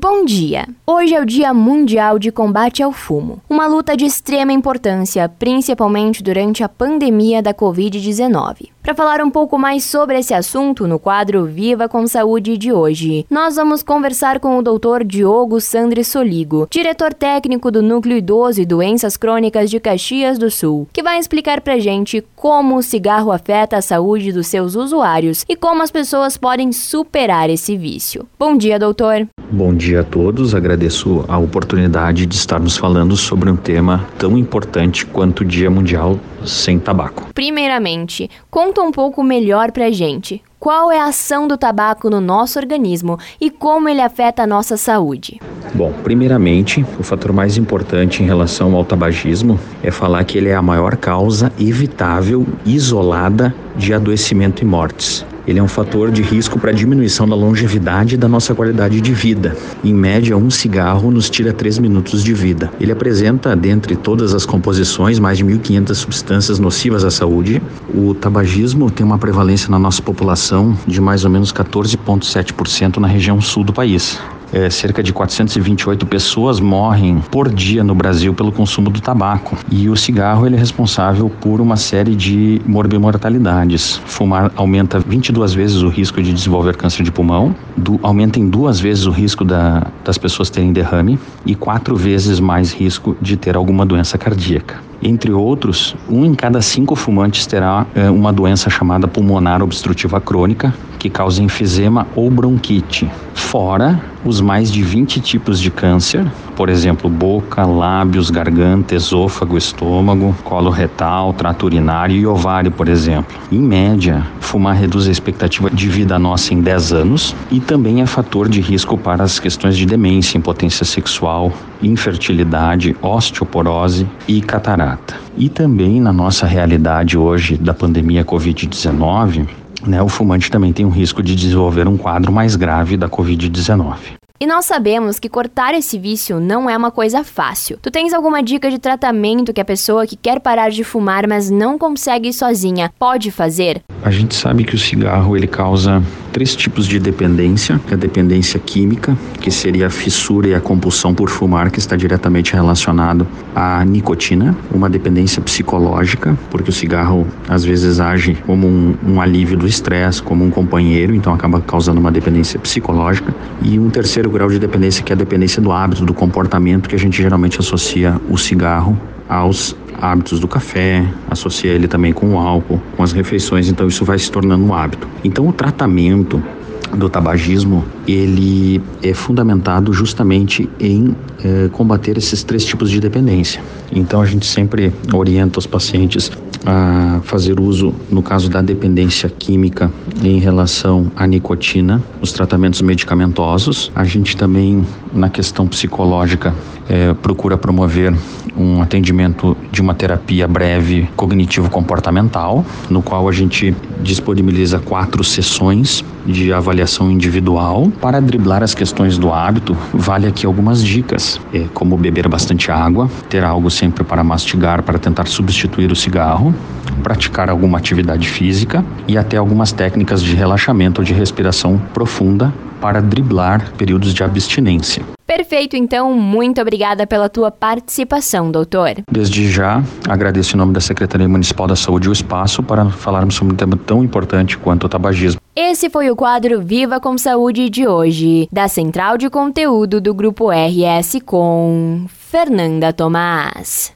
Bom dia! Hoje é o Dia Mundial de Combate ao Fumo, uma luta de extrema importância, principalmente durante a pandemia da Covid-19. Para falar um pouco mais sobre esse assunto, no quadro Viva com Saúde de hoje, nós vamos conversar com o Dr. Diogo Sandri Soligo, diretor técnico do Núcleo Idoso e Doenças Crônicas de Caxias do Sul, que vai explicar pra gente como o cigarro afeta a saúde dos seus usuários e como as pessoas podem superar esse vício. Bom dia, doutor. Bom dia a todos. Agradeço a oportunidade de estarmos falando sobre um tema tão importante quanto o Dia Mundial sem Tabaco. Primeiramente, conta um pouco melhor pra gente. Qual é a ação do tabaco no nosso organismo e como ele afeta a nossa saúde? Bom, primeiramente, o fator mais importante em relação ao tabagismo é falar que ele é a maior causa evitável, isolada de adoecimento e mortes. Ele é um fator de risco para diminuição da longevidade e da nossa qualidade de vida. Em média, um cigarro nos tira 3 minutos de vida. Ele apresenta, dentre todas as composições, mais de 1.500 substâncias nocivas à saúde. O tabagismo tem uma prevalência na nossa população de mais ou menos 14,7% na região sul do país. É, cerca de 428 pessoas morrem por dia no Brasil pelo consumo do tabaco. E o cigarro ele é responsável por uma série de morbimortalidades. Fumar aumenta 22 vezes o risco de desenvolver câncer de pulmão, do, aumenta em duas vezes o risco da, das pessoas terem derrame e quatro vezes mais risco de ter alguma doença cardíaca. Entre outros, um em cada cinco fumantes terá é, uma doença chamada pulmonar obstrutiva crônica, que causa enfisema ou bronquite, fora os mais de 20 tipos de câncer, por exemplo, boca, lábios, garganta, esôfago, estômago, colo retal, trato urinário e ovário, por exemplo. Em média, fumar reduz a expectativa de vida nossa em 10 anos e também é fator de risco para as questões de demência, impotência sexual, infertilidade, osteoporose e catarata. E também na nossa realidade hoje da pandemia Covid-19, né, o fumante também tem um risco de desenvolver um quadro mais grave da Covid-19. E nós sabemos que cortar esse vício não é uma coisa fácil. Tu tens alguma dica de tratamento que a pessoa que quer parar de fumar, mas não consegue sozinha, pode fazer? A gente sabe que o cigarro ele causa três tipos de dependência: a dependência química, que seria a fissura e a compulsão por fumar, que está diretamente relacionado à nicotina, uma dependência psicológica, porque o cigarro às vezes age como um, um alívio do estresse, como um companheiro, então acaba causando uma dependência psicológica, e um terceiro grau de dependência que é a dependência do hábito, do comportamento, que a gente geralmente associa o cigarro aos hábitos do café, associa ele também com o álcool, com as refeições, então isso vai se tornando um hábito. Então o tratamento do tabagismo ele é fundamentado justamente em eh, combater esses três tipos de dependência. Então a gente sempre orienta os pacientes a fazer uso, no caso da dependência química, em relação à nicotina, os tratamentos medicamentosos. A gente também, na questão psicológica, é, procura promover um atendimento de uma terapia breve cognitivo-comportamental, no qual a gente disponibiliza quatro sessões de avaliação individual. Para driblar as questões do hábito, vale aqui algumas dicas, é, como beber bastante água, ter algo sempre para mastigar para tentar substituir o cigarro, praticar alguma atividade física e até algumas técnicas de relaxamento ou de respiração profunda para driblar períodos de abstinência. Perfeito, então, muito obrigada pela tua participação, doutor. Desde já, agradeço em nome da Secretaria Municipal da Saúde o espaço para falarmos sobre um tema tão importante quanto o tabagismo. Esse foi o quadro Viva com Saúde de hoje, da Central de Conteúdo do Grupo RS com Fernanda Tomás.